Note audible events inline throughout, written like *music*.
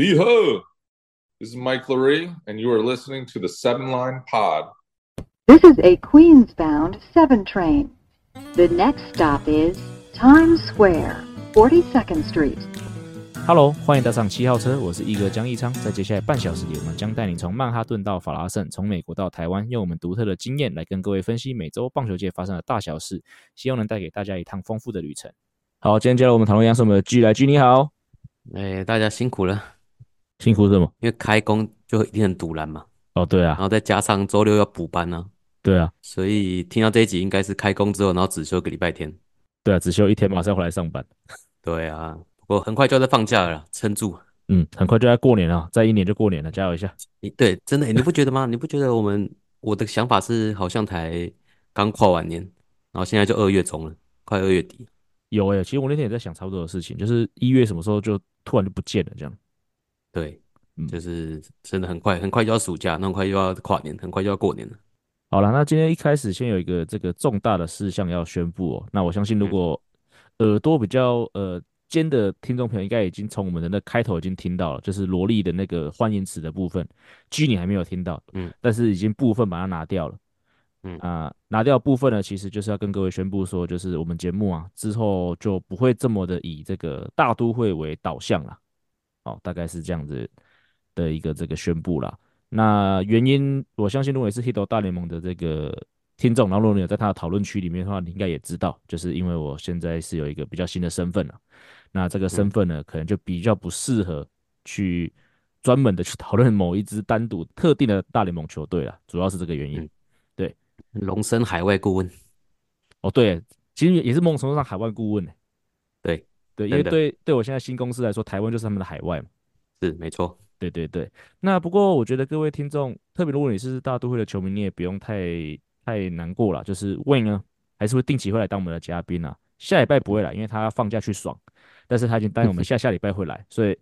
Ho, this is Mike Laree, and you are listening to the Seven Line Pod. This is a Queens-bound 7 train. The next stop is Times Square, 42nd Street. Hello，欢迎搭上七号车，我是一哥江一昌。在接下来半小时里，我们将带你从曼哈顿到法拉盛，从美国到台湾，用我们独特的经验来跟各位分析每周棒球界发生的大小事，希望能带给大家一趟丰富的旅程。好，今天接下来我们讨论一下是我们的 G 来 G，你好，哎，大家辛苦了。辛苦什么？因为开工就一定很堵然嘛。哦，对啊。然后再加上周六要补班呢、啊。对啊。所以听到这一集应该是开工之后，然后只休个礼拜天。对啊，只休一天，马上回来上班。对啊，不过很快就要再放假了，撑住。嗯，很快就要过年了，再一年就过年了，加油一下。你对，真的，你不觉得吗？你不觉得我们我的想法是好像才刚跨完年，然后现在就二月中了，快二月底。有诶、欸，其实我那天也在想差不多的事情，就是一月什么时候就突然就不见了这样。对。就是真的很快，很快就要暑假，那很快又要跨年，很快就要过年了。好了，那今天一开始先有一个这个重大的事项要宣布哦。那我相信，如果耳朵比较呃尖的听众朋友，应该已经从我们的那开头已经听到了，就是萝莉的那个欢迎词的部分。G 你还没有听到，嗯，但是已经部分把它拿掉了，嗯啊、呃，拿掉部分呢，其实就是要跟各位宣布说，就是我们节目啊之后就不会这么的以这个大都会为导向了。哦，大概是这样子。的一个这个宣布啦，那原因我相信，如果你是 Hito 大联盟的这个听众，然后如果你有在他的讨论区里面的话，你应该也知道，就是因为我现在是有一个比较新的身份了，那这个身份呢，可能就比较不适合去专门的去讨论某一支单独特定的大联盟球队了，主要是这个原因。对，龙生海外顾问，哦，对，其实也是某种程度上海外顾问呢。对，因为对对我现在新公司来说，台湾就是他们的海外嘛。是，没错。对对对，那不过我觉得各位听众，特别如果你是大都会的球迷，你也不用太太难过了。就是 Wayne 呢，还是会定期会来当我们的嘉宾啊。下礼拜不会来，因为他要放假去爽。但是他已经答应我们 *laughs* 下下礼拜会来，所以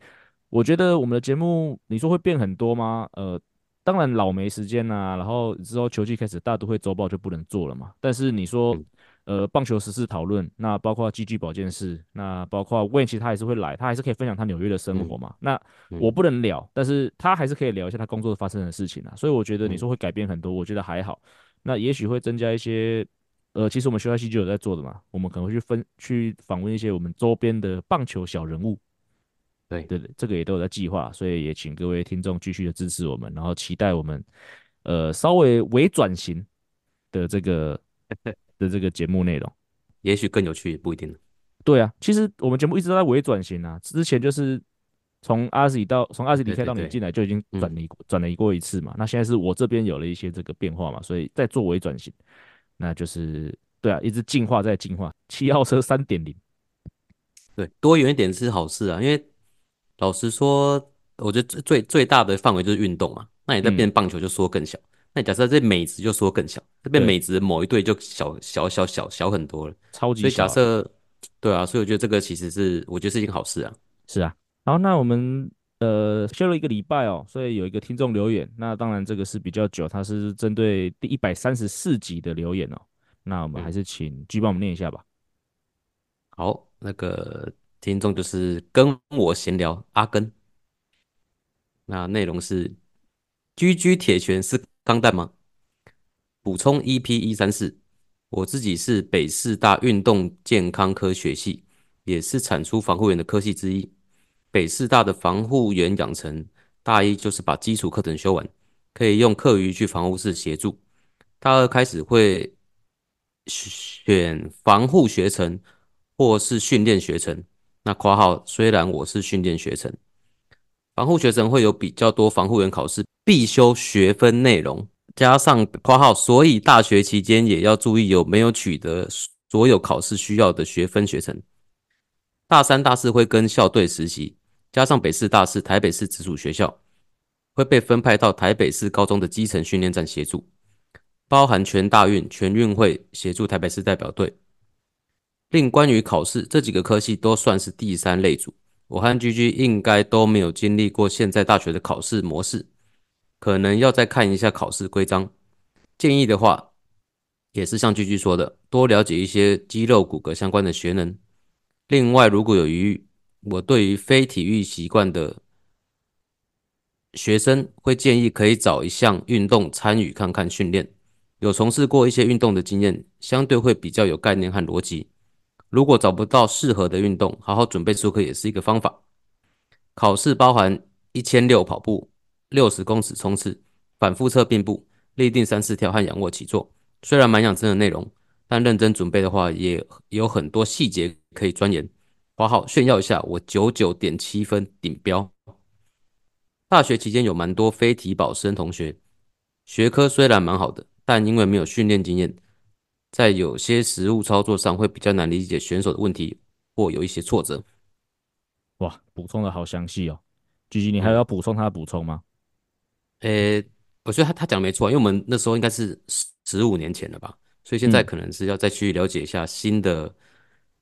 我觉得我们的节目，你说会变很多吗？呃，当然老没时间啦、啊，然后之后球季开始，大都会周报就不能做了嘛。但是你说。呃，棒球时事讨论，那包括 GG 保健室，那包括 Wayne，其实他还是会来，他还是可以分享他纽约的生活嘛。嗯、那我不能聊，但是他还是可以聊一下他工作发生的事情啊。所以我觉得你说会改变很多，我觉得还好。那也许会增加一些，呃，其实我们休赛期就有在做的嘛，我们可能会去分去访问一些我们周边的棒球小人物。对对对，这个也都有在计划，所以也请各位听众继续的支持我们，然后期待我们呃稍微微转型的这个。的这个节目内容，也许更有趣，也不一定。对啊，其实我们节目一直都在微转型啊。之前就是从阿 Z 到从阿 Z 离开到你进来，就已经转移转了一过一次嘛。那现在是我这边有了一些这个变化嘛，所以在做微转型，那就是对啊，一直进化在进化。七号车三点零，对，多元一点是好事啊。因为老实说，我觉得最最大的范围就是运动嘛。那你在变棒球就缩更小。嗯那假设这美职就说更小，这边美职某一对就小小小小小很多了，超级小。所以假设，对啊，所以我觉得这个其实是我觉得是一件好事啊。是啊，好，那我们呃休了一个礼拜哦，所以有一个听众留言，那当然这个是比较久，他是针对第一百三十四集的留言哦。那我们还是请 G 帮我们念一下吧。好，那个听众就是跟我闲聊阿根，那内容是居居铁拳是。钢弹吗？补充 EP 一三四，我自己是北师大运动健康科学系，也是产出防护员的科系之一。北师大的防护员养成，大一就是把基础课程修完，可以用课余去防护室协助。大二开始会选防护学程或是训练学程。那括号虽然我是训练学程，防护学程会有比较多防护员考试。必修学分内容加上括号，所以大学期间也要注意有没有取得所有考试需要的学分学程。大三、大四会跟校队实习，加上北市大是台北市直属学校，会被分派到台北市高中的基层训练站协助，包含全大运、全运会协助台北市代表队。另关于考试，这几个科系都算是第三类组，我和 GG 应该都没有经历过现在大学的考试模式。可能要再看一下考试规章，建议的话，也是像 GG 说的，多了解一些肌肉骨骼相关的学能。另外，如果有于我对于非体育习惯的学生会建议可以找一项运动参与看看训练，有从事过一些运动的经验，相对会比较有概念和逻辑。如果找不到适合的运动，好好准备术科也是一个方法。考试包含一千六跑步、六十公尺冲刺、反复侧并步、立定三四跳和仰卧起坐。虽然蛮养生的内容，但认真准备的话，也有很多细节可以钻研。括号炫耀一下，我九九点七分顶标。大学期间有蛮多非体保生同学，学科虽然蛮好的，但因为没有训练经验。在有些实务操作上会比较难理解选手的问题，或有一些挫折。哇，补充的好详细哦，GG，你还有要补充他的补充吗？呃、嗯欸，我觉得他他讲的没错，因为我们那时候应该是十十五年前了吧，所以现在可能是要再去了解一下新的、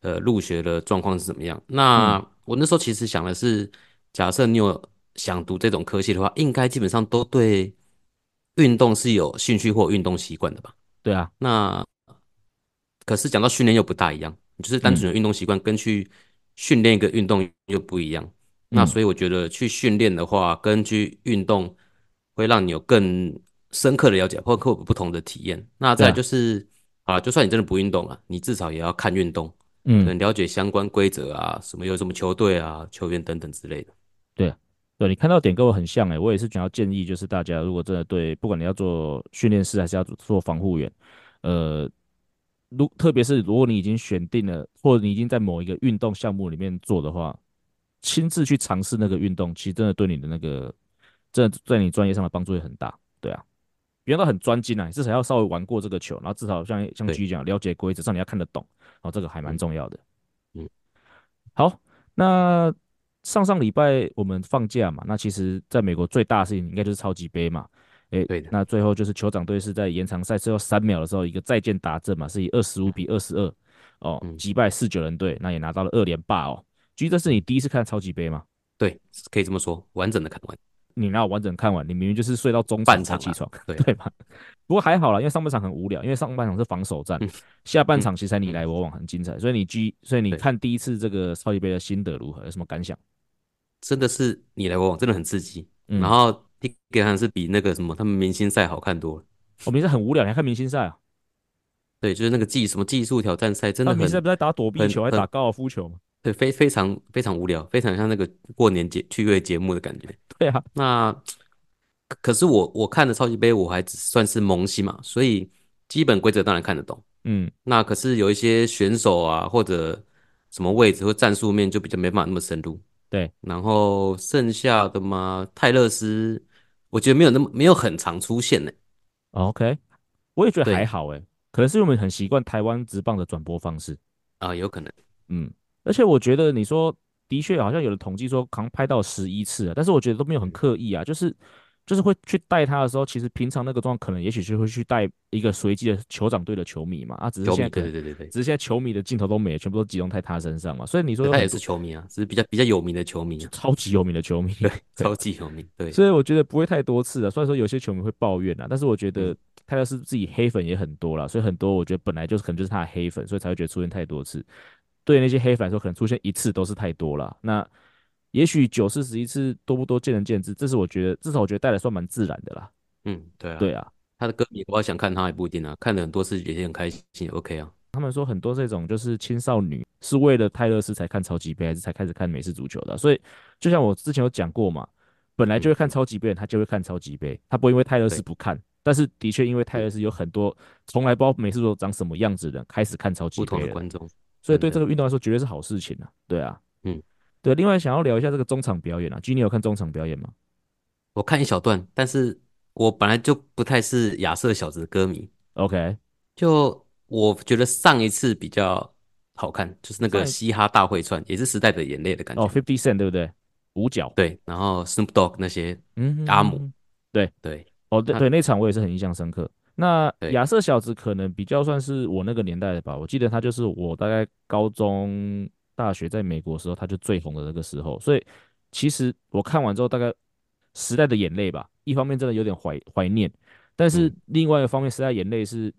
嗯、呃入学的状况是怎么样。那、嗯、我那时候其实想的是，假设你有想读这种科系的话，应该基本上都对运动是有兴趣或运动习惯的吧？对啊，那。可是讲到训练又不大一样，就是单纯的运动习惯跟去训练一个运动又不一样。嗯、那所以我觉得去训练的话，跟去运动会让你有更深刻的了解，或者有不同的体验。那再就是啊，就算你真的不运动了，你至少也要看运动，嗯，可能了解相关规则啊，什么有什么球队啊、球员等等之类的。对，对你看到点跟我很像诶、欸，我也是想要建议，就是大家如果真的对，不管你要做训练师还是要做防护员，呃。如特别是如果你已经选定了，或者你已经在某一个运动项目里面做的话，亲自去尝试那个运动，其实真的对你的那个，真的在你专业上的帮助也很大。对啊，别人都很专精啊，至少要稍微玩过这个球，然后至少像像 G 讲了解规则，上你要看得懂，然后这个还蛮重要的。嗯，好，那上上礼拜我们放假嘛，那其实在美国最大的事情应该就是超级杯嘛。哎，对的。那最后就是酋长队是在延长赛最后三秒的时候，一个再见达阵嘛，是以二十五比二十二哦击败四九人队，那也拿到了二连霸哦。其实这是你第一次看超级杯吗？对，可以这么说，完整的看完。你哪有完整看完？你明明就是睡到中场才起床，啊、对 *laughs* 对吧？不过还好啦，因为上半场很无聊，因为上半场是防守战，嗯、下半场其实才你来我往，很精彩。所以你 G，所以你看第一次这个超级杯的心得如何？有什么感想？真的是你来我往，真的很刺激。嗯、然后。第一个还是比那个什么他们明星赛好看多了。我明星很无聊，你还看明星赛啊？对，就是那个技什么技术挑战赛，真的很。明星赛不在打躲避球，还打高尔夫球吗？对，非非常非常无聊，非常像那个过年节趣味节目的感觉。对啊，那可是我我看的超级杯，我还只算是萌新嘛，所以基本规则当然看得懂。嗯，那可是有一些选手啊，或者什么位置或战术面，就比较没办法那么深入。对，然后剩下的嘛，泰勒斯，我觉得没有那么没有很常出现呢。OK，我也觉得还好诶，可能是因为我们很习惯台湾直棒的转播方式啊，有可能。嗯，而且我觉得你说的确好像有的统计说，可能拍到十一次啊，但是我觉得都没有很刻意啊，就是。就是会去带他的时候，其实平常那个状况可能也许就会去带一个随机的酋长队的球迷嘛，啊，只是现在对对对对对，只是现在球迷的镜头都没了，全部都集中在他身上嘛，所以你说他也是球迷啊，只是比较比较有名的球迷，超级有名的球迷，对，超级有名，对，所以我觉得不会太多次啊，虽然说有些球迷会抱怨啊，但是我觉得泰勒是自己黑粉也很多啦，所以很多我觉得本来就是可能就是他的黑粉，所以才会觉得出现太多次，对那些黑粉来说，可能出现一次都是太多了，那。也许九次十一次多不多见仁见智，这是我觉得至少我觉得带来算蛮自然的啦。嗯，对啊，对啊，他的歌迷我想看他也不一定啊，看了很多次也很开心，OK 啊。他们说很多这种就是青少女是为了泰勒斯才看超级杯，还是才开始看美式足球的。所以就像我之前有讲过嘛，本来就会看超级杯，他就会看超级杯，他不会因为泰勒斯不看。但是的确因为泰勒斯有很多从来不知道美式足球长什么样子的人开始看超级杯，不同的观众，所以对这个运动来说绝对是好事情啊。对啊，嗯。对，另外想要聊一下这个中场表演啊，G，你有看中场表演吗？我看一小段，但是我本来就不太是亚瑟小子的歌迷。OK，就我觉得上一次比较好看，就是那个嘻哈大会串，也是时代的眼泪的感觉。哦，Fifty Cent 对不对？五角。对，然后 Snoop Dogg 那些，嗯，阿姆，对对。哦，对对，那场我也是很印象深刻。那亚瑟小子可能比较算是我那个年代的吧，我记得他就是我大概高中。大学在美国的时候，他就最红的那个时候，所以其实我看完之后，大概时代的眼泪吧，一方面真的有点怀怀念，但是另外一个方面，时代眼泪是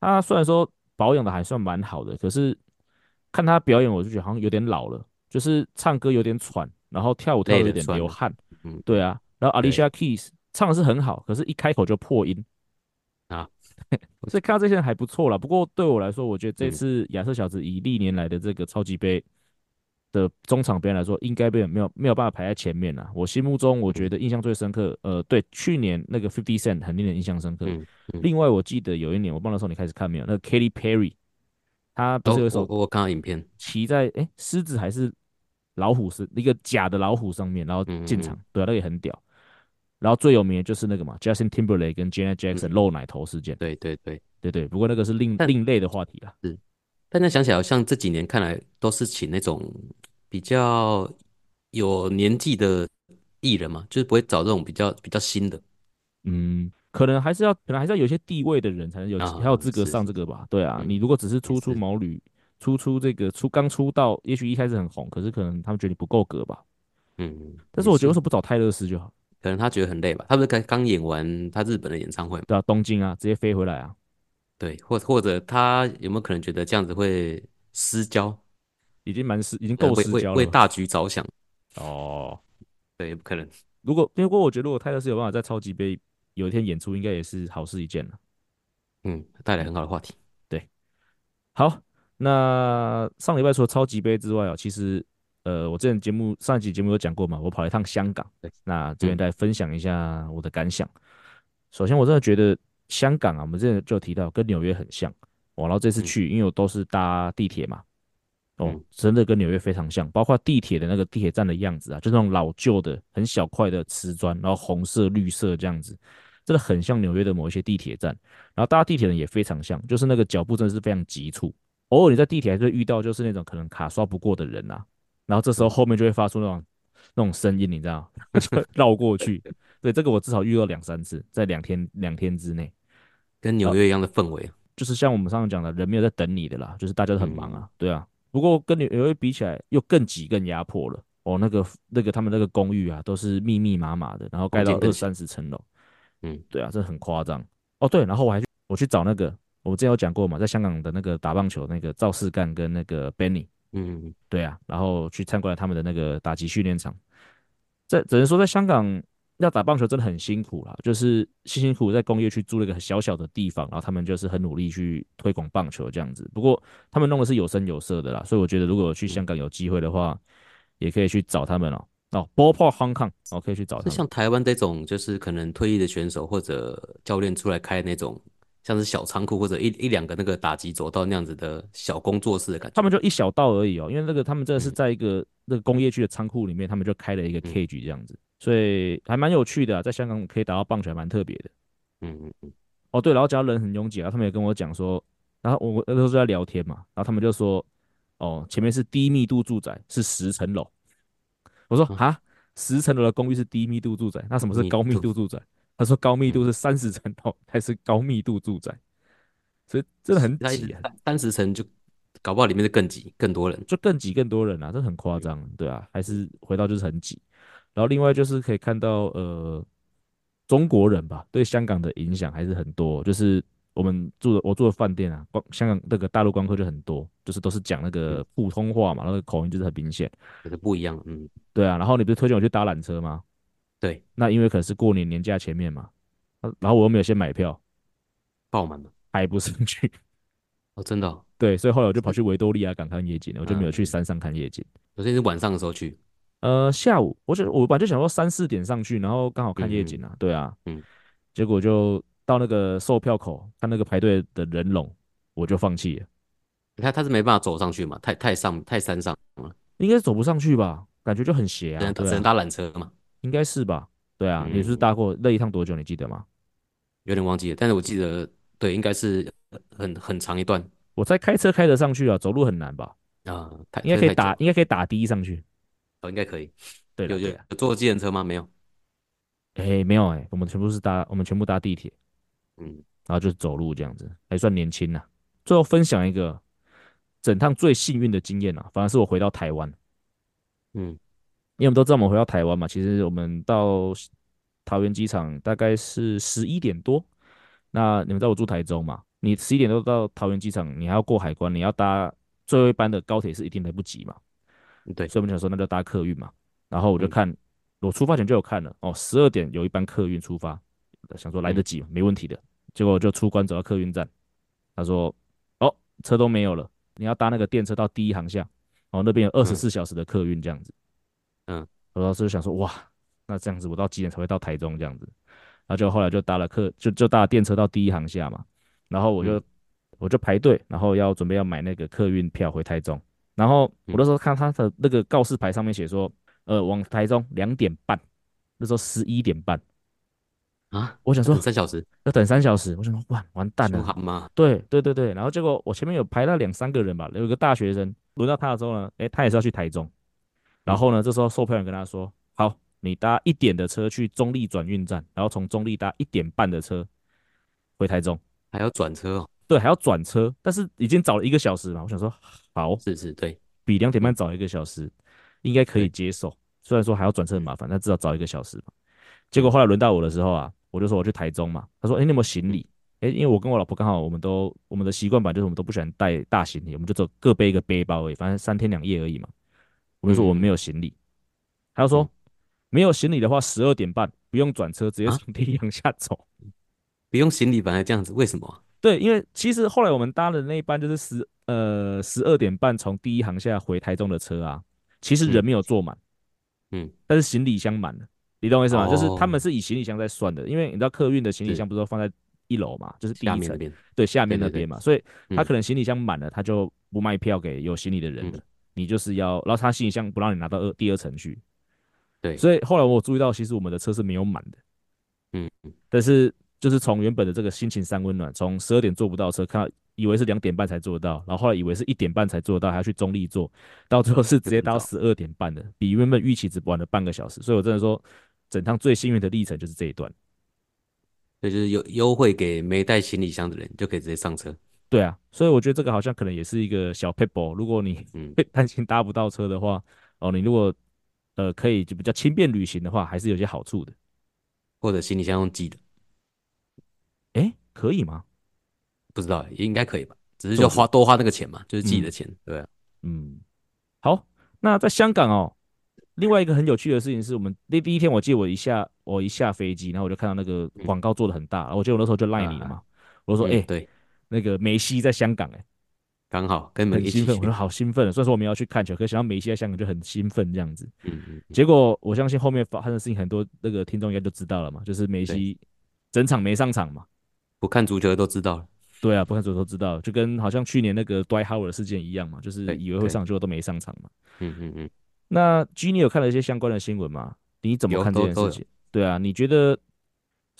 他虽然说保养的还算蛮好的，可是看他表演，我就觉得好像有点老了，就是唱歌有点喘，然后跳舞跳的有点流汗，嗯，对啊，然后 Alicia Keys 唱的是很好，可是一开口就破音啊，*laughs* 所以看到这些人还不错啦。不过对我来说，我觉得这次亚瑟小子以历年来的这个超级杯的中场表演来说，应该没有没有没有办法排在前面啦。我心目中我觉得印象最深刻，呃，对，去年那个 Fifty Cent 很令人印象深刻。嗯嗯、另外我记得有一年，我不知道时候你开始看没有，那个 Katy Perry，他不是有一首、哦、我，我看到影片，骑在哎狮子还是老虎是一个假的老虎上面，然后进场，对啊，那个也很屌。然后最有名的就是那个嘛，Justin Timberlake 跟 Janet Jackson 露奶头事件。对对对对对，不过那个是另另类的话题啦。是，但那想起来，好像这几年看来都是请那种。比较有年纪的艺人嘛，就是不会找这种比较比较新的。嗯，可能还是要，可能还是要有些地位的人才能有，才、啊、有资格上这个吧。对啊，嗯、你如果只是初出毛驴，初出这个出刚出道，也许一开始很红，可是可能他们觉得你不够格吧。嗯，但是我觉得为什么不找泰勒斯就好？可能他觉得很累吧。他不是刚刚演完他日本的演唱会吗？对啊，东京啊，直接飞回来啊。对，或或者他有没有可能觉得这样子会失焦？已经蛮失，已经够失焦了。为为大局着想。哦，对，也不可能。如果，不过我觉得，如果泰勒斯有办法在超级杯有一天演出，应该也是好事一件了。嗯，带来很好的话题。对，好，那上礼拜除了超级杯之外啊，其实，呃，我之前节目上一集节目有讲过嘛，我跑了一趟香港。那这边再分享一下我的感想。嗯、首先，我真的觉得香港啊，我们之前就提到跟纽约很像。我然后这次去，因为我都是搭地铁嘛。哦，真的跟纽约非常像，包括地铁的那个地铁站的样子啊，就那种老旧的、很小块的瓷砖，然后红色、绿色这样子，真的很像纽约的某一些地铁站。然后搭地铁的也非常像，就是那个脚步真的是非常急促。偶尔你在地铁还是会遇到，就是那种可能卡刷不过的人啊，然后这时候后面就会发出那种那种声音，你知道，*laughs* 就绕过去。对，这个我至少遇到两三次，在两天两天之内，跟纽约一样的氛围，就是像我们上次讲的，人没有在等你的啦，就是大家都很忙啊，对啊。不过跟纽约比起来，又更挤、更压迫了。哦，那个、那个他们那个公寓啊，都是密密麻麻的，然后盖到二三十层楼。嗯，对啊，这很夸张。哦，对，然后我还去我去找那个，我们之前有讲过嘛，在香港的那个打棒球那个赵世干跟那个 Benny。嗯，对啊，然后去参观了他们的那个打击训练场。在只能说，在香港。要打棒球真的很辛苦啦，就是辛辛苦苦在工业区租了一个很小小的地方，然后他们就是很努力去推广棒球这样子。不过他们弄的是有声有色的啦，所以我觉得如果去香港有机会的话，也可以去找他们哦。哦，Ball Park Hong Kong，哦，可以去找他们。像台湾这种，就是可能退役的选手或者教练出来开那种，像是小仓库或者一一两个那个打击走道那样子的小工作室的感觉。他们就一小道而已哦，因为那个他们真的是在一个、嗯、那个工业区的仓库里面，他们就开了一个 cage 这样子。嗯所以还蛮有趣的、啊，在香港可以打到棒球还蛮特别的。嗯嗯嗯。哦对，然后只要人很拥挤啊，他们也跟我讲说，然后我那时候在聊天嘛，然后他们就说，哦，前面是低密度住宅，是十层楼。我说啊，十层楼的公寓是低密度住宅，那什么是高密度住宅？他说高密度是三十层楼才是高密度住宅，所以真的很挤啊，三十层就搞不好里面是更挤，更多人，就更挤更多人啊，这很夸张，对啊，还是回到就是很挤。然后另外就是可以看到，呃，中国人吧，对香港的影响还是很多。就是我们住的我住的饭店啊，光香港那个大陆观光客就很多，就是都是讲那个普通话嘛，那个口音就是很明显，可是不一样。嗯，对啊。然后你不是推荐我去搭缆车吗？对，那因为可能是过年年假前面嘛，然后我又没有先买票，爆满了，排不上去。哦，真的哦？对，所以后来我就跑去维多利亚港看夜景，我就没有去山上看夜景。昨天是晚上的时候去。呃，下午，我就我本来就想说三四点上去，然后刚好看夜景啊，嗯、对啊，嗯，结果就到那个售票口看那个排队的人龙，我就放弃了。你看他是没办法走上去嘛，太太上太山上了，应该是走不上去吧？感觉就很斜啊，只能，只能搭缆车嘛，应该是吧？对啊，嗯、你是，搭过那一趟多久？你记得吗？有点忘记了，但是我记得，对，应该是很很长一段。我在开车开得上去啊，走路很难吧？啊，应该可以打，应该可以打的上去。哦，应该可以。对，有有有坐计程车吗？没有。哎、欸，没有哎、欸，我们全部是搭，我们全部搭地铁。嗯，然后就是走路这样子，还算年轻呐。最后分享一个整趟最幸运的经验啊，反而是我回到台湾。嗯，因为我们都知道我们回到台湾嘛，其实我们到桃园机场大概是十一点多。那你们知道我住台中嘛？你十一点多到桃园机场，你还要过海关，你要搭最后一班的高铁是一定来不及嘛？对，所以我们想说，那就搭客运嘛。然后我就看我出发前就有看了哦，十二点有一班客运出发，想说来得及，没问题的。结果就出关走到客运站，他说：“哦，车都没有了，你要搭那个电车到第一航向，哦，那边有二十四小时的客运这样子。”嗯，我当时就想说：“哇，那这样子我到几点才会到台中这样子？”然后就后来就搭了客，就就搭了电车到第一航厦嘛，然后我就、嗯、我就排队，然后要准备要买那个客运票回台中。然后我那时候看他的那个告示牌上面写说，呃，往台中两点半，那时候十一点半啊，我想说三小时要等三小时，我想说哇，完蛋了，好吗？对对对对，然后结果我前面有排到两三个人吧，有一个大学生，轮到他的时候呢，诶，他也是要去台中，然后呢，这时候售票员跟他说，好，你搭一点的车去中立转运站，然后从中立搭一点半的车回台中，还要转车哦。对，还要转车，但是已经早了一个小时嘛。我想说，好，是是，对，比两点半早一个小时，应该可以接受。虽然说还要转车很麻烦，但至少早一个小时嘛。结果后来轮到我的时候啊，我就说我去台中嘛。他说，哎、欸，你有没有行李？哎、欸，因为我跟我老婆刚好，我们都我们的习惯吧，就是我们都不喜欢带大行李，我们就走各背一个背包而已，反正三天两夜而已嘛。我就说我们没有行李。嗯、他就说没有行李的话，十二点半不用转车，直接从第一航下走、啊，不用行李，本来这样子，为什么？对，因为其实后来我们搭的那一班就是十呃十二点半从第一航下回台中的车啊，其实人没有坐满，嗯，但是行李箱满了，你懂我意思吗？哦、就是他们是以行李箱在算的，因为你知道客运的行李箱不是都放在一楼嘛，就是第一层，对，下面那边嘛，所以他可能行李箱满了，他就不卖票给有行李的人了，嗯、你就是要，然后他行李箱不让你拿到二第二层去，对，所以后来我注意到，其实我们的车是没有满的，嗯，但是。就是从原本的这个心情三温暖，从十二点坐不到车，看到以为是两点半才坐得到，然后后来以为是一点半才坐得到，还要去中立坐，到最后是直接到十二点半的，比原本预期只晚了半个小时。所以我真的说，整趟最幸运的历程就是这一段。对，就是优优惠给没带行李箱的人，就可以直接上车。对啊，所以我觉得这个好像可能也是一个小撇步。如果你嗯 *laughs* 担心搭不到车的话，哦，你如果呃可以就比较轻便旅行的话，还是有些好处的。或者行李箱用寄的。哎，可以吗？不知道，也应该可以吧。只是就花多花那个钱嘛，就是自己的钱，嗯、对啊。嗯，好。那在香港哦，另外一个很有趣的事情是我们那第一天，我记得我一下我一下飞机，然后我就看到那个广告做的很大，嗯、我记得我那时候就赖你了嘛。啊、我就说，哎、嗯，对，那个梅西在香港，哎，刚好跟你们一起很兴奋。我说好兴奋，虽然说我们要去看球，可想到梅西在香港就很兴奋这样子。嗯嗯。嗯结果我相信后面发生的事情，很多那个听众应该都知道了嘛，就是梅西整场没上场嘛。不看足球的都知道了，对啊，不看足球都知道，就跟好像去年那个 Dwight Howard 事件一样嘛，就是以为会上，结果都没上场嘛。嗯嗯嗯。那 G，你有看了一些相关的新闻吗？你怎么看这件事情？对啊，你觉得？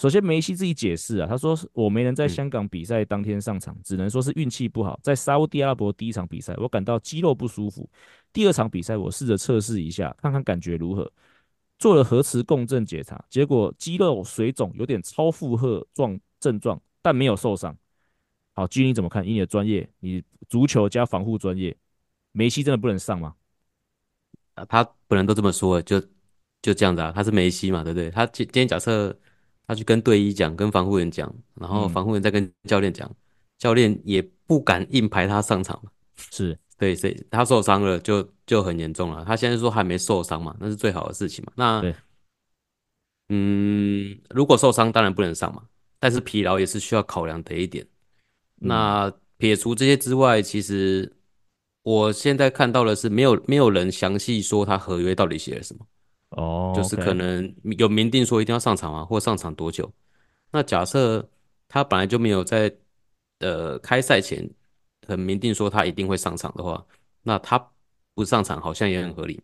首先梅西自己解释啊，他说我没能在香港比赛当天上场，嗯、只能说是运气不好。在沙乌地阿拉伯第一场比赛，我感到肌肉不舒服。第二场比赛我试着测试一下，看看感觉如何。做了核磁共振检查，结果肌肉水肿，有点超负荷状症状。但没有受伤。好，G 你怎么看？以你的专业，你足球加防护专业，梅西真的不能上吗？啊，他本人都这么说，就就这样子啊。他是梅西嘛，对不对？他今今天假设他去跟队医讲，跟防护员讲，然后防护员再跟教练讲，嗯、教练也不敢硬排他上场。是对，所以他受伤了就就很严重了。他现在说还没受伤嘛，那是最好的事情嘛。那对嗯，如果受伤当然不能上嘛。但是疲劳也是需要考量的一点。那撇除这些之外，其实我现在看到的是没有没有人详细说他合约到底写了什么。哦，就是可能有明定说一定要上场啊，或上场多久。那假设他本来就没有在呃开赛前很明定说他一定会上场的话，那他不上场好像也很合理。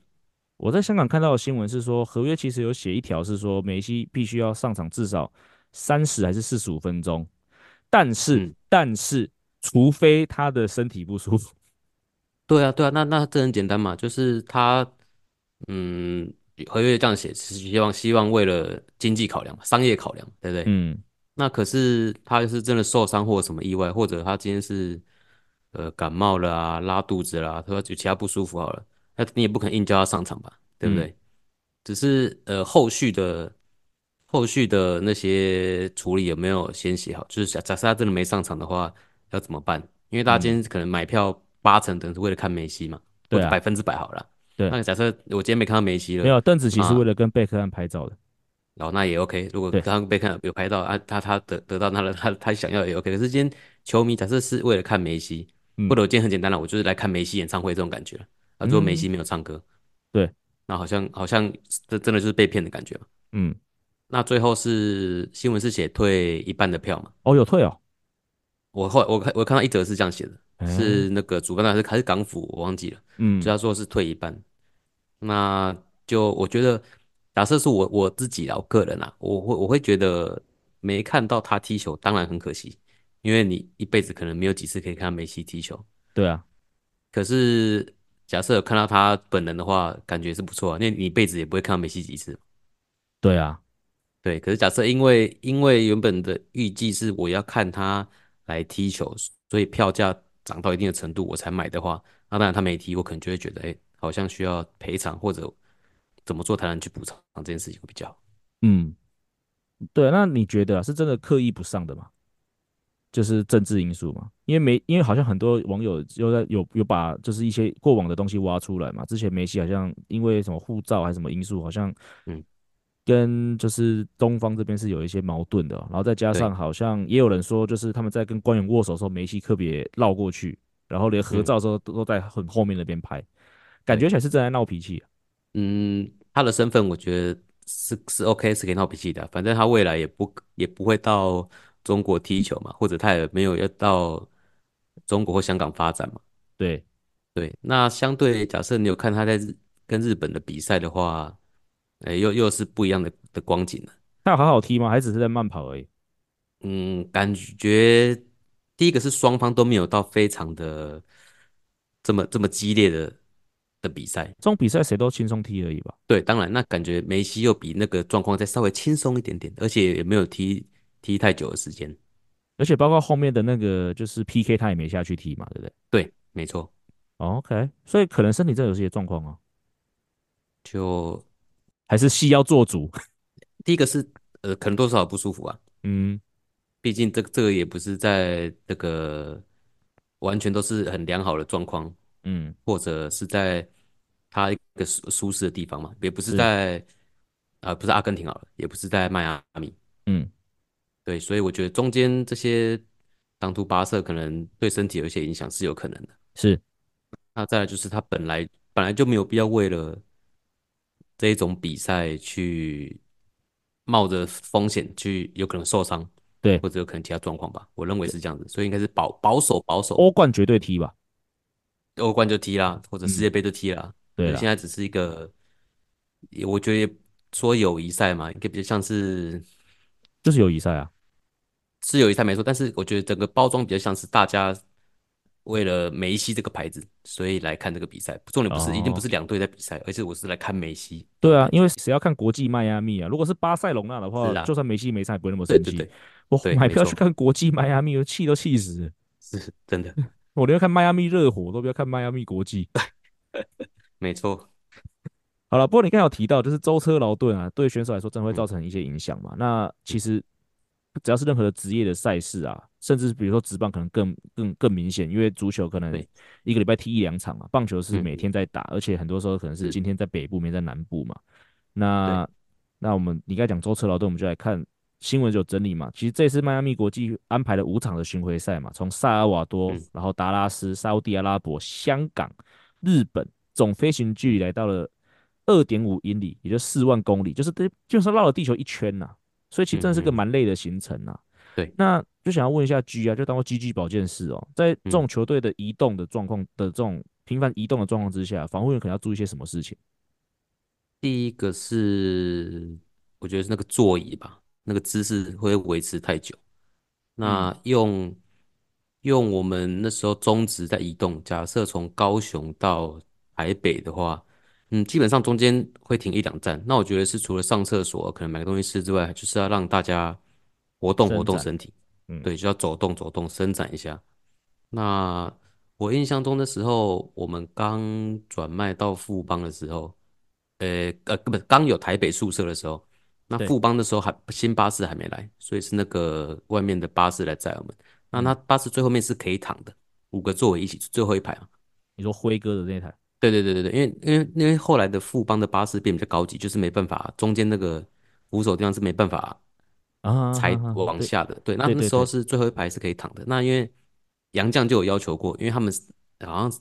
我在香港看到的新闻是说，合约其实有写一条是说梅西必须要上场至少。三十还是四十五分钟，但是、嗯、但是，除非他的身体不舒服，*laughs* 对啊对啊，那那这很简单嘛，就是他，嗯，合约这样写是希望希望为了经济考量嘛，商业考量，对不对？嗯，那可是他是真的受伤或什么意外，或者他今天是呃感冒了啊，拉肚子啦，他说就其他不舒服好了，那你也不可能硬叫他上场吧，对不对？嗯、只是呃后续的。后续的那些处理有没有先写好？就是假假设他真的没上场的话，要怎么办？因为大家今天可能买票八成等是为了看梅西嘛，对、啊，百分之百好了。对那假设我今天没看到梅西了，没有，邓紫棋是啊为了跟贝克汉拍照的。哦，那也 OK。如果对刚刚被看有拍到啊，他他得得到他的他他想要的也 OK。可是今天球迷假设是为了看梅西，嗯或者我今天很简单了，我就是来看梅西演唱会这种感觉了。啊，如果梅西没有唱歌，对，那好像好像这真的就是被骗的感觉嘛。嗯，那最后是新闻是写退一半的票嘛？哦，有退哦。我后来我看我看到一则是这样写的，哎是那个主办方还是还是港府，我忘记了。嗯就他说是退一半，那就我觉得，假设是我我自己啊，我个人啊，我会我会觉得没看到他踢球，当然很可惜，因为你一辈子可能没有几次可以看到梅西踢球。对啊，可是假设看到他本人的话，感觉是不错啊，因为你一辈子也不会看到梅西几次。对啊，对，可是假设因为因为原本的预计是我要看他来踢球，所以票价涨到一定的程度我才买的话，那当然他没踢，我可能就会觉得，哎、好像需要赔偿或者怎么做才能去补偿这件事情会比较好。嗯，对。那你觉得啊，是真的刻意不上的吗？就是政治因素嘛？因为没，因为好像很多网友又在有有把就是一些过往的东西挖出来嘛。之前梅西好像因为什么护照还是什么因素，好像嗯，跟就是东方这边是有一些矛盾的哦。然后再加上好像也有人说，就是他们在跟官员握手的时候，梅西特别绕过去，然后连合照的时候都都在很后面那边拍，感觉起来是正在闹脾气啊。嗯，他的身份我觉得是是 OK，是可以闹脾气的。反正他未来也不也不会到中国踢球嘛，或者他也没有要到中国或香港发展嘛。对，对，那相对假设你有看他在日跟日本的比赛的话，哎、又又是不一样的的光景了。他有好好踢吗？还只是在慢跑而已？嗯，感觉第一个是双方都没有到非常的这么这么激烈的的比赛。这种比赛谁都轻松踢而已吧？对，当然那感觉梅西又比那个状况再稍微轻松一点点，而且也没有踢踢太久的时间。而且包括后面的那个就是 PK，他也没下去踢嘛，对不对、对，没错，哦、？OK，所以可能身体真的有些状况哦，就还是戏要做主。*laughs* 第一个是呃，可能多少不舒服啊。嗯，毕竟这个这个也不是在这个完全都是很良好的状况，嗯，或者是在他一个舒舒适的地方嘛，也不是是。在啊、呃，不是阿根廷好了，也不是在迈阿密，嗯，对，所以我觉得中间这些长途跋涉可能对身体有一些影响是有可能的。是，那再来就是他本来本来就没有必要为了这一种比赛去冒着风险去有可能受伤，对或者有可能其他状况吧，我认为是这样子，所以应该是保保守保守，欧冠绝对踢吧？欧冠就踢啦，或者世界杯就踢啦。嗯对啦现在只是一个，我觉得说友谊赛嘛，应该比较像是就是友谊赛啊。是友谊赛没错，但是我觉得整个包装比较像是大家为了梅西这个牌子，所以来看这个比赛。重点不是、哦一定不是两队在比赛，而是我是来看梅西。对啊，因为谁要看国际迈阿密啊？如果是巴塞隆纳的话，啊就算梅西没上也不会那么生气。对对对，我买票去看国际迈阿密，我气都气死了。是真的，*laughs* 我宁愿看迈阿密热火，都不要看迈阿密国际。*laughs* 没错。好了，不过你刚才有提到，就是舟车劳顿啊，对选手来说真的会造成一些影响嘛。那其实只要是任何的职业的赛事啊，甚至比如说职棒可能更更更明显，因为足球可能一个礼拜踢一两场嘛，棒球是嗯每天。在打，而且很多时候可能是是。今天在北部，明天在南部嘛。那那我们你刚才讲舟车劳顿，我们就来看新闻有整理嘛。其实这次迈阿密国际安排了五场的巡回赛嘛，从萨尔瓦多，嗯。然后达拉斯、沙乌地阿拉伯、香港、日本，总飞行距离来到了二点五英里，也就四万公里，就是基本上绕了地球一圈呐、所以其实真的是个蛮累的行程呐、对那就想要问一下 G 啊，就当做 GG 保健室哦，在这种球队的移动的状况的这种频繁移动的状况之下，防护员可能要注意些什么事情？第一个是我觉得是那个座椅吧，那个姿势会维持太久。那用、用我们那时候中职在移动，假设从高雄到台北的话，嗯，基本上中间会停一两站。那我觉得是除了上厕所，可能买个东西吃之外，就是要让大家活动活动身体，嗯对，就要走动走动，伸展一下。那我印象中的时候，我们刚转卖到富邦的时候，呃呃，不，刚有台北宿舍的时候，那富邦的时候还新巴士还没来，所以是那个外面的巴士来载我们。那那巴士最后面是可以躺的，五个座位一起最后一排啊。你说辉哥的那台，对对对对对，因为因为因为后来的富邦的巴士变比较高级，就是没办法，中间那个扶手地方是没办法啊，才往下的。对，那那时候是最后一排是可以躺的。那因为杨绛就有要求过，因为他们好像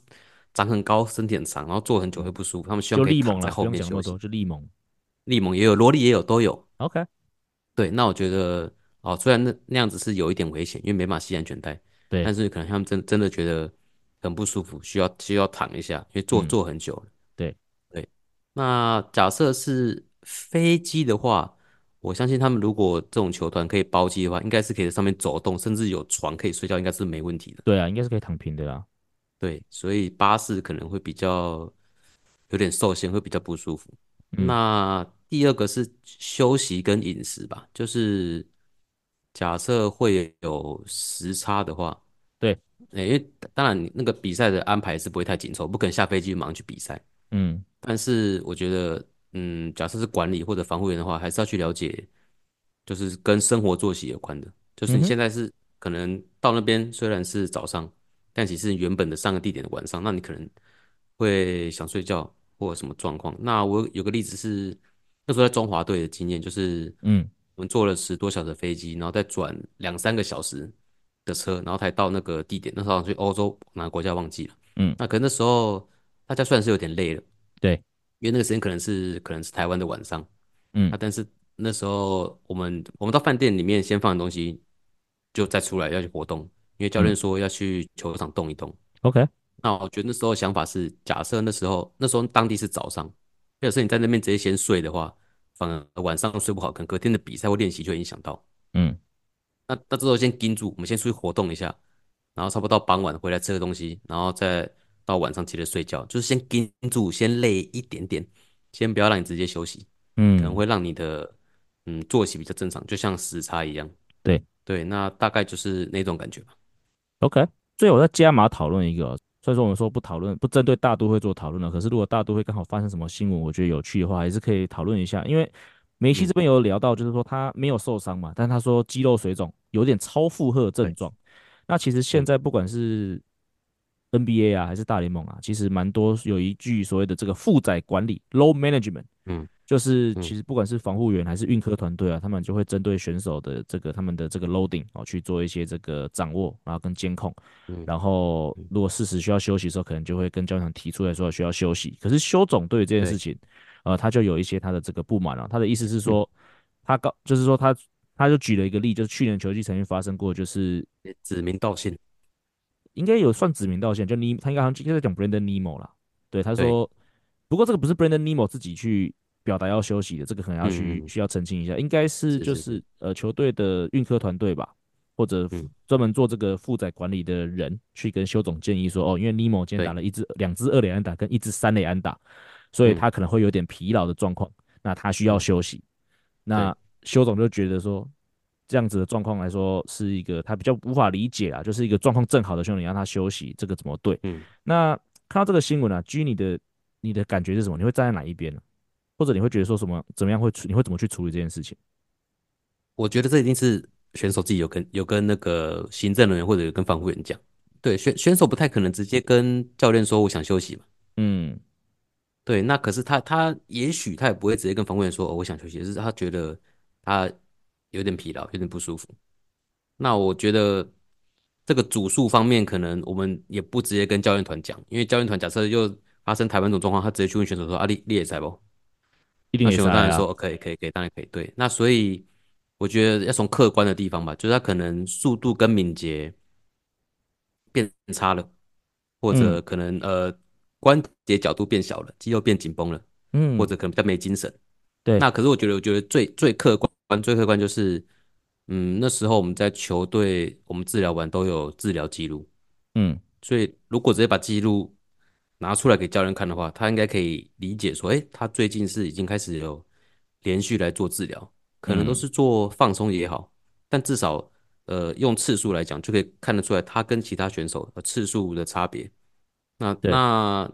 长很高，身体很长，然后坐很久会不舒服，他们希望可以就利猛了，躺在后面休息。多就利猛。利猛也有，萝莉也有，都有。OK，对，那我觉得哦，虽然那那样子是有一点危险，因为没办法系安全带，对，但是可能他们真真的觉得很不舒服，需要需要躺一下，因为坐嗯坐很久了。对对，那假设是飞机的话，我相信他们如果这种球团可以包机的话，应该是可以在上面走动，甚至有床可以睡觉，应该是没问题的。对啊，应该是可以躺平的啦。对，所以巴士可能会比较有点受限，会比较不舒服。嗯那第二个是休息跟饮食吧，就是假设会有时差的话，对欸，因为当然你那个比赛的安排是不会太紧凑，不可能下飞机马上去比赛。嗯但是我觉得，嗯，假设是管理或者防护员的话，还是要去了解，就是跟生活作息有关的。就是你现在是可能到那边虽然是早上，但其实原本的上个地点的晚上，那你可能会想睡觉或者什么状况。那我有个例子是那时候在中华队的经验，就是嗯我们坐了十多小时的飞机，然后再转两三个小时的车，然后才到那个地点。那时候好像去欧洲哪个国家忘记了。嗯，那可能那时候大家算是有点累了。对，因为那个时间可能是可能是台湾的晚上，嗯啊，但是那时候我们我们到饭店里面先放的东西，就再出来要去活动，因为教练说要去球场动一动。，OK，那我觉得那时候想法是，假设那时候那时候当地是早上，要是你在那边直接先睡的话，反而晚上睡不好，可能隔天的比赛或练习就会影响到。嗯那那这时候先盯住，我们先出去活动一下，然后差不多到傍晚回来吃个东西，然后再到晚上接着睡觉，就是先盯住，先累一点点，先不要让你直接休息，嗯可能嗯，会让你的嗯作息比较正常，就像时差一样。对对，那大概就是那种感觉吧。OK。最后我再加码讨论一个哦，虽然说我们说不讨论，不针对大都会做讨论了，可是如果大都会刚好发生什么新闻，我觉得有趣的话，还是可以讨论一下。因为梅西这边有聊到，就是说他没有受伤嘛，但他说肌肉水肿，有点超负荷症状。那其实现在不管是 NBA 啊，还是大联盟啊，其实蛮多有一句所谓的这个负载管理 （load management），嗯，就是嗯其实不管是防护员还是运科团队啊，他们就会针对选手的这个他们的这个 loading 哦去做一些这个掌握，然后跟监控，嗯然后如果事实需要休息的时候，可能就会跟教练团提出来说需要休息。可是休总对于这件事情，呃，他就有一些他的这个不满啊，他的意思是说，他告就是说他他就举了一个例，就是去年球季曾经发生过，就是指名道姓。应该有算指名道姓，就尼他应该好像应该在讲 Brandon Nemo 啦。对，他说，不过这个不是 Brandon Nemo 自己去表达要休息的，这个可能要去、嗯需要澄清一下，应该是是就是是呃球队的运科团队吧，或者嗯专门做这个负载管理的人去跟修总建议说，哦，因为 Nemo 今天打了一支两支二垒安打跟一支三垒安打，所以他可能会有点疲劳的状况，那他需要休息。那修总就觉得说。这样子的状况来说，是一个他比较无法理解啊，就是一个状况正好的兄弟，你让他休息，这个怎么对？嗯，那看到这个新闻啊，G 你的你的感觉是什么？你会站在哪一边呢？或者你会觉得说什么？怎么样会处？你会怎么去处理这件事情？我觉得这一定是选手自己有跟有跟那个行政人员或者有跟防护员讲。对，选选手不太可能直接跟教练说我想休息嘛。嗯，对，那可是他他也许他也不会直接跟防护员说哦我想休息，就是他觉得他。有点疲劳，有点不舒服。那我觉得这个主数方面，可能我们也不直接跟教练团讲，因为教练团假设又发生台湾这种状况，他直接去问选手说：“啊，你你也在不？”一定也在选手当然说：“可以，可以，可以，当然可以。”对，那所以我觉得要从客观的地方吧，就是他可能速度跟敏捷变差了，或者可能、嗯、呃关节角度变小了，肌肉变紧绷了，嗯，或者可能比较没精神。对，那可是我觉得，我觉得最最客观。最客观就是，嗯，那时候我们在球队，我们治疗完都有治疗记录，嗯，所以如果直接把记录拿出来给教练看的话，他应该可以理解说，诶，他最近是已经开始有连续来做治疗，可能都是做放松也好，但至少呃用次数来讲，就可以看得出来他跟其他选手的次数的差别。那那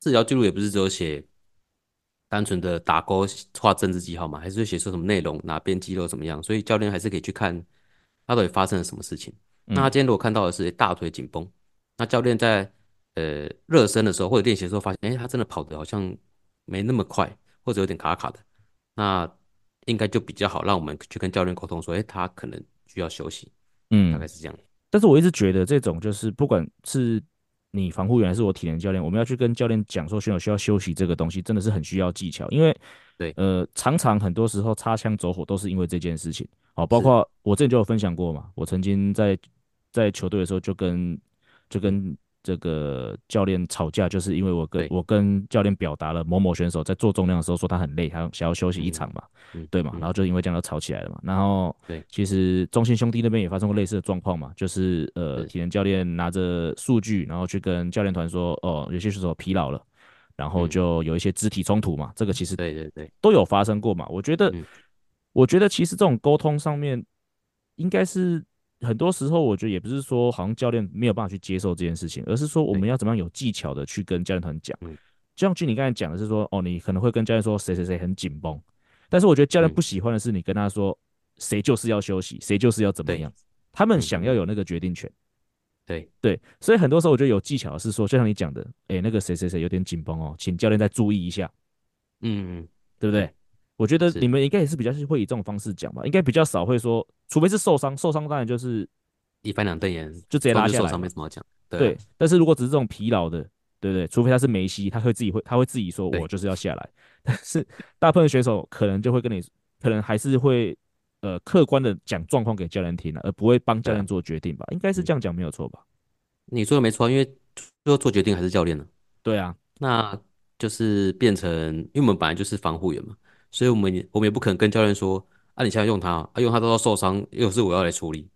治疗记录也不是只有写。单纯的打勾画政治记号嘛，还是会写出什么内容，哪边肌肉怎么样？所以教练还是可以去看他到底发生了什么事情。嗯、那他今天如果看到的是大腿紧绷，那教练在呃热身的时候或者练习的时候发现，哎，他真的跑得好像没那么快，或者有点卡卡的，那应该就比较好让我们去跟教练沟通说，哎，他可能需要休息，嗯，大概是这样。但是我一直觉得这种就是不管是你防护员还是我体能教练，我们要去跟教练讲说选手需要休息这个东西，真的是很需要技巧，因为对，呃，常常很多时候擦枪走火都是因为这件事情。好，包括我之前就有分享过嘛，我曾经在在球队的时候就跟就跟这个教练吵架，就是因为我跟我跟教练表达了某某选手在做重量的时候说他很累，他想要休息一场嘛，嗯、对嘛，然后就因为这样就吵起来了嘛。然后对，其实中信兄弟那边也发生过类似的状况嘛，就是呃体能教练拿着数据，然后去跟教练团说，哦，有些选手疲劳了，然后就有一些肢体冲突嘛，这个其实对对对。都有发生过嘛，我觉得。我觉得其实这种沟通上面，应该是很多时候，我觉得也不是说好像教练没有办法去接受这件事情，而是说我们要怎么样有技巧的去跟教练团讲。就像据你刚才讲的是说，哦，你可能会跟教练说谁谁谁很紧绷，但是我觉得教练不喜欢的是你跟他说谁就是要休息，谁就是要怎么样，他们想要有那个决定权。对对，所以很多时候我觉得有技巧的是说，就像你讲的，哎，那个谁谁谁有点紧绷哦，请教练再注意一下。嗯嗯，对不对？我觉得你们应该也是比较是会以这种方式讲吧，应该比较少会说，除非是受伤，受伤当然就是一翻两瞪眼，就直接拉下来。受伤没什么好讲。对，对，但是如果只是这种疲劳的，对不对？除非他是梅西，他会自己会，他会自己说，我就是要下来。*laughs* 但是大部分选手可能就会跟你，可能还是会呃客观的讲状况给教练听了，而不会帮教练做决定吧？应该是这样讲没有错吧？你说的没错，因为最后做决定还是教练呢。对啊，那就是变成，因为我们本来就是防护员嘛。所以，我们也我们也不可能跟教练说，啊，你现在用他，啊，用他都要受伤，又是我要来处理，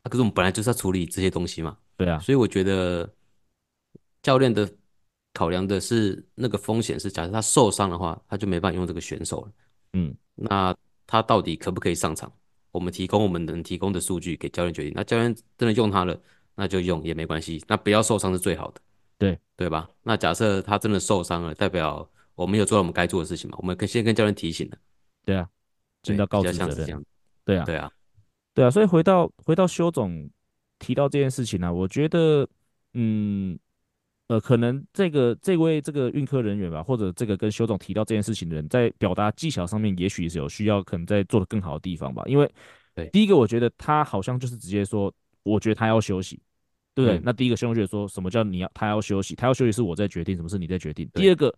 啊，可是我们本来就是要处理这些东西嘛。对啊，所以我觉得教练的考量的是那个风险是，假设他受伤的话，他就没办法用这个选手了。嗯，那他到底可不可以上场？我们提供我们能提供的数据给教练决定。那教练真的用他了，那就用也没关系。那不要受伤是最好的，对对吧？那假设他真的受伤了，代表。我们有做到我们该做的事情嘛？我们可以先跟教练提醒的。对啊，尽到告知责任。对啊，对啊，对啊。所以回到回到修总提到这件事情呢、啊，我觉得，嗯，呃，可能这个这位这个运科人员吧，或者这个跟修总提到这件事情的人，在表达技巧上面，也许是有需要，可能在做的更好的地方吧。因为，对，第一个，我觉得他好像就是直接说，我觉得他要休息，对不对？嗯、那第一个修总觉得说什么叫你要他要休息？他要休息是我在决定，什么是你在决定？第二个。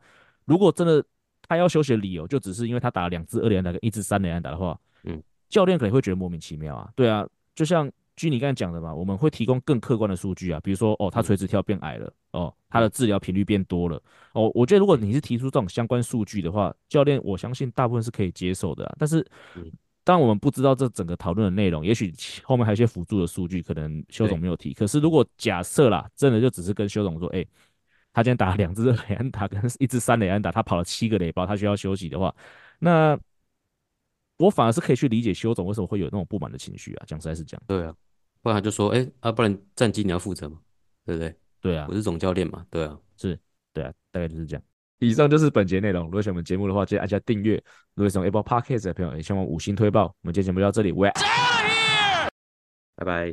如果真的他要休息的理由就只是因为他打了两支二连打跟一支三连打的话，嗯，教练可能会觉得莫名其妙啊。对啊，就像据你刚才讲的嘛，我们会提供更客观的数据啊，比如说哦，他垂直跳变矮了，哦，他的治疗频率变多了，哦，我觉得如果你是提出这种相关数据的话，教练我相信大部分是可以接受的啊。但是，当我们不知道这整个讨论的内容，也许后面还有一些辅助的数据，可能修总没有提。可是如果假设啦，真的就只是跟修总说，哎。他今天打了两支雷安打跟一支三雷安打，他跑了七个雷包，他需要休息的话，那我反而是可以去理解修总为什么会有那种不满的情绪啊。讲实在是这样，对啊，不然他就说，哎、欸、啊，不然战绩你要负责嘛，对不对？对啊，我是总教练嘛，对啊，是，对啊，大概就是这样。以上就是本节内容。如果喜欢我们节目的话，记得按下订阅。如果喜欢 Apple Podcast 的朋友，也希望五星推爆。我们今天节目就到这里，拜拜。